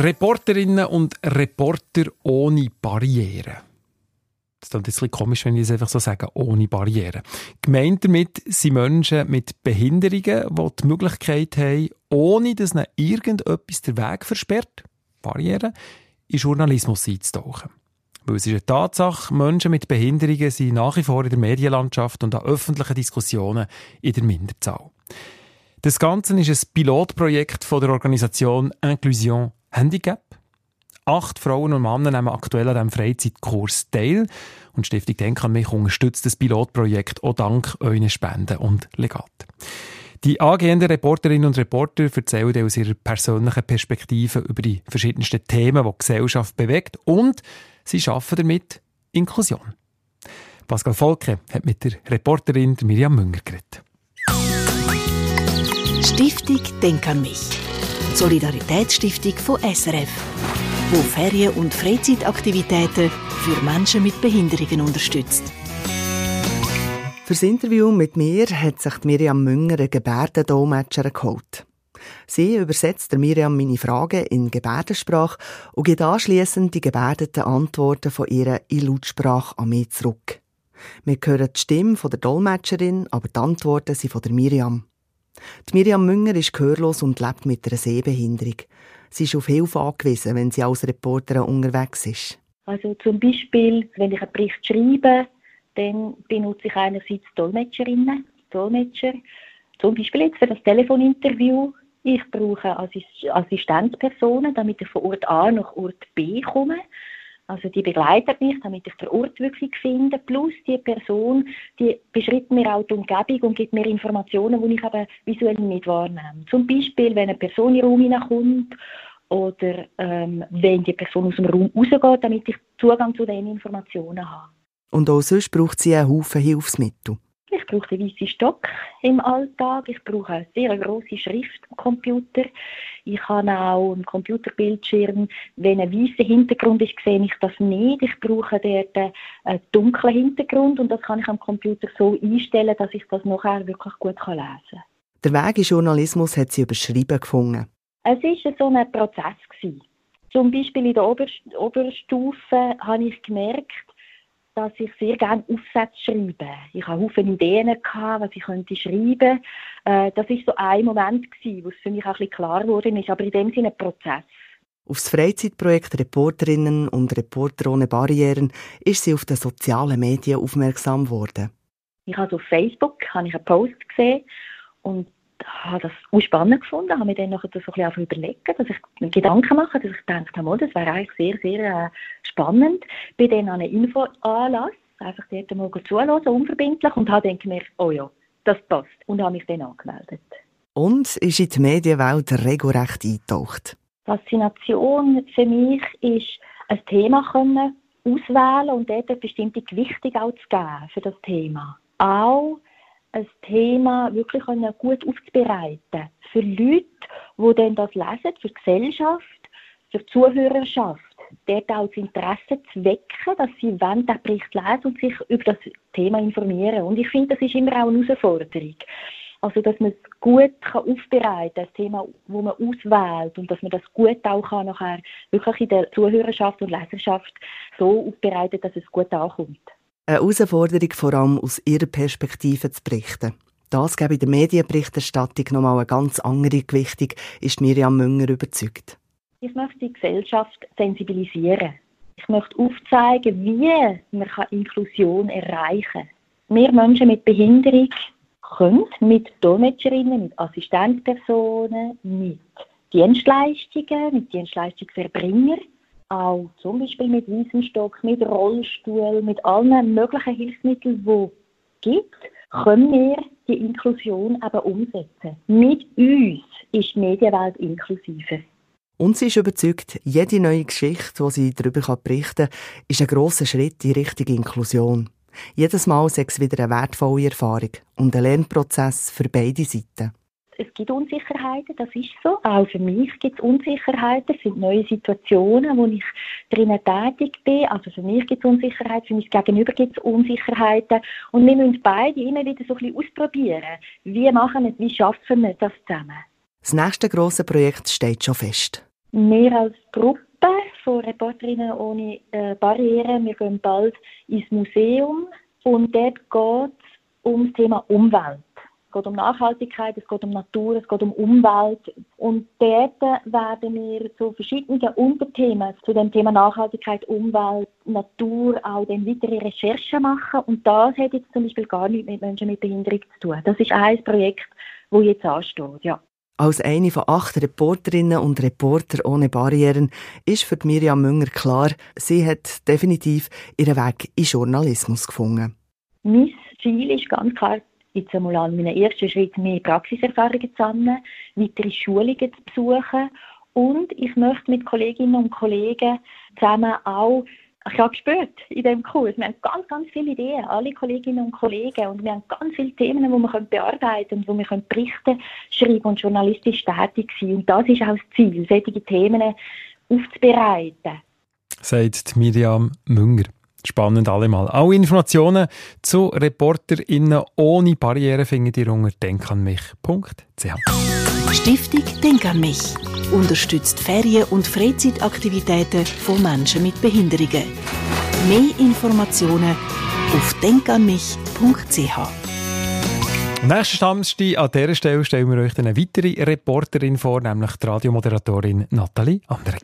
Reporterinnen und Reporter ohne Barrieren. Das ist ein bisschen komisch, wenn ich es einfach so sage, ohne Barrieren. Gemeint damit sind Menschen mit Behinderungen, die die Möglichkeit haben, ohne dass ihnen irgendetwas den Weg versperrt, Barrieren, in Journalismus einzutauchen. Weil es ist eine Tatsache, Menschen mit Behinderungen sind nach wie vor in der Medienlandschaft und an öffentlichen Diskussionen in der Minderzahl. Das Ganze ist ein Pilotprojekt von der Organisation Inclusion Handicap. Acht Frauen und Männer nehmen aktuell an diesem Freizeitkurs teil. Und die Stiftung Denk an mich unterstützt das Pilotprojekt auch dank euren Spenden und Legat. Die angehenden Reporterinnen und Reporter erzählen aus ihrer persönlichen Perspektive über die verschiedensten Themen, die die Gesellschaft bewegt und sie schaffen damit Inklusion. Pascal Volke hat mit der Reporterin Miriam Münger geredet. Stiftung Denk an mich. Solidaritätsstiftung von SRF, wo Ferien- und Freizeitaktivitäten für Menschen mit Behinderungen unterstützt. Für das Interview mit mir hat sich Miriam Münger eine Gebärdendolmetscher geholt. Sie übersetzt Miriam meine Fragen in Gebärdensprache und gibt anschliessend die gebärdeten Antworten von ihrer in Lautsprache an mich zurück. Wir hören die Stimme der Dolmetscherin, aber die Antworten sind von Miriam. Die Miriam Münger ist gehörlos und lebt mit einer Sehbehinderung. Sie ist auf Hilfe angewiesen, wenn sie als Reporterin unterwegs ist. Also zum Beispiel, wenn ich einen Bericht schreibe, dann benutze ich einerseits Dolmetscherinnen, Dolmetscher. Zum Beispiel jetzt für das Telefoninterview. Ich brauche Assistenzpersonen, damit ich von Ort A nach Ort B komme. Also die begleitet mich, damit ich den Ort wirklich finde. Plus die Person, die beschreibt mir auch die Umgebung und gibt mir Informationen, die ich aber visuell nicht wahrnehme. Zum Beispiel, wenn eine Person in den Raum hineinkommt oder ähm, wenn die Person aus dem Raum rausgeht, damit ich Zugang zu diesen Informationen habe. Und auch sonst braucht sie einen Haufen Hilfsmittel. Ich brauche den weißen Stock im Alltag. Ich brauche eine sehr große Schrift am Computer. Ich habe auch einen Computerbildschirm. Wenn ein weißer Hintergrund ist, sehe ich das nicht. Ich brauche dort einen dunklen Hintergrund und das kann ich am Computer so einstellen, dass ich das nachher wirklich gut lesen kann. Der Weg in Journalismus hat sie überschrieben gefunden. Es war so ein Prozess. Zum Beispiel in der Oberstufe habe ich gemerkt, dass ich sehr gerne Aufsätze schreibe. Ich hatte viele Ideen, gehabt, was ich könnte schreiben könnte. Das war so ein Moment, wo es für mich auch ein bisschen klar geworden ist, aber in dem Sinne ein Prozess. Auf das Freizeitprojekt Reporterinnen und Reporter ohne Barrieren ist sie auf den sozialen Medien aufmerksam geworden. Ich habe auf Facebook habe ich einen Post gesehen und habe das auch spannend gefunden, habe mir dann noch so ein bisschen überlegt, dass ich mir Gedanken mache, dass ich dachte, mal, das wäre eigentlich sehr, sehr äh, spannend. Bin dann an einen Infoanlass, einfach dort mal zuhören, unverbindlich, und habe dann gemerkt, oh ja, das passt. Und habe mich dann angemeldet. Und ist in die Medienwelt regelrecht eingetaucht? Faszination für mich ist, ein Thema können auswählen und dort eine bestimmte Gewichtung auch zu geben für das Thema. Auch ein Thema wirklich gut aufzubereiten. Für Leute, die dann das lesen, für die Gesellschaft, für die Zuhörerschaft, dort auch das Interesse zu wecken, dass sie wollen, den Bericht lesen und sich über das Thema informieren. Und ich finde, das ist immer auch eine Herausforderung. Also, dass man es gut kann aufbereiten kann, das Thema, das man auswählt, und dass man das gut auch kann nachher wirklich in der Zuhörerschaft und Leserschaft so aufbereiten, dass es gut ankommt. Eine Herausforderung, vor allem aus ihrer Perspektive zu berichten. Das gebe in der Medienberichterstattung nochmal eine ganz andere Gewichtung, ist Miriam Münger überzeugt. Ich möchte die Gesellschaft sensibilisieren. Ich möchte aufzeigen, wie man Inklusion erreichen kann. Wir Menschen mit Behinderung können mit Dolmetscherinnen, mit Assistenzpersonen, mit Dienstleistungen, mit Dienstleistungserbringern auch zum Beispiel mit Wiesenstock, mit Rollstuhl, mit allen möglichen Hilfsmitteln, die es gibt, können wir die Inklusion eben umsetzen. Mit uns ist die Medienwelt inklusiver. Und sie ist überzeugt, jede neue Geschichte, die sie darüber berichten kann, ist ein grosser Schritt in Richtung Inklusion. Jedes Mal sei es wieder eine wertvolle Erfahrung und ein Lernprozess für beide Seiten es gibt Unsicherheiten, das ist so. Auch für mich gibt es Unsicherheiten, es sind neue Situationen, wo ich drinnen tätig bin. Also für mich gibt es Unsicherheiten, für mich gegenüber gibt es Unsicherheiten. Und wir müssen beide immer wieder so ein bisschen ausprobieren. Wie machen wir es, wie schaffen wir das zusammen? Das nächste grosse Projekt steht schon fest. Wir als Gruppe von Reporterinnen ohne äh, Barrieren, wir gehen bald ins Museum und dort geht es um das Thema Umwelt. Es geht um Nachhaltigkeit, es geht um Natur, es geht um Umwelt. Und dort werden wir zu verschiedenen Unterthemen zu dem Thema Nachhaltigkeit, Umwelt, Natur auch dann weitere Recherchen machen. Und das hat jetzt zum Beispiel gar nichts mit Menschen mit Behinderung zu tun. Das ist ein Projekt, das jetzt ansteht, ja. Als eine von acht Reporterinnen und Reporter ohne Barrieren ist für Miriam Münger klar, sie hat definitiv ihren Weg in Journalismus gefunden. Mein Ziel ist ganz klar, jetzt einmal an meinen ersten Schritt mehr Praxiserfahrungen zu sammeln, weitere Schulungen zu besuchen und ich möchte mit Kolleginnen und Kollegen zusammen auch ich habe gespürt in diesem Kurs, wir haben ganz, ganz viele Ideen, alle Kolleginnen und Kollegen, und wir haben ganz viele Themen, die wir bearbeiten können und wo wir Berichte schreiben und journalistisch tätig sein Und das ist auch das Ziel, solche Themen aufzubereiten. Sagt Miriam Münger. Spannend allemal. Alle Informationen zu ReporterInnen ohne Barriere findet ihr unter denkanmich.ch. Stiftung Denk an mich unterstützt Ferien- und Freizeitaktivitäten von Menschen mit Behinderungen. Mehr Informationen auf denkanmich.ch. Nächsten Stammste an dieser Stelle stellen wir euch eine weitere Reporterin vor, nämlich die Radiomoderatorin Nathalie Anderek.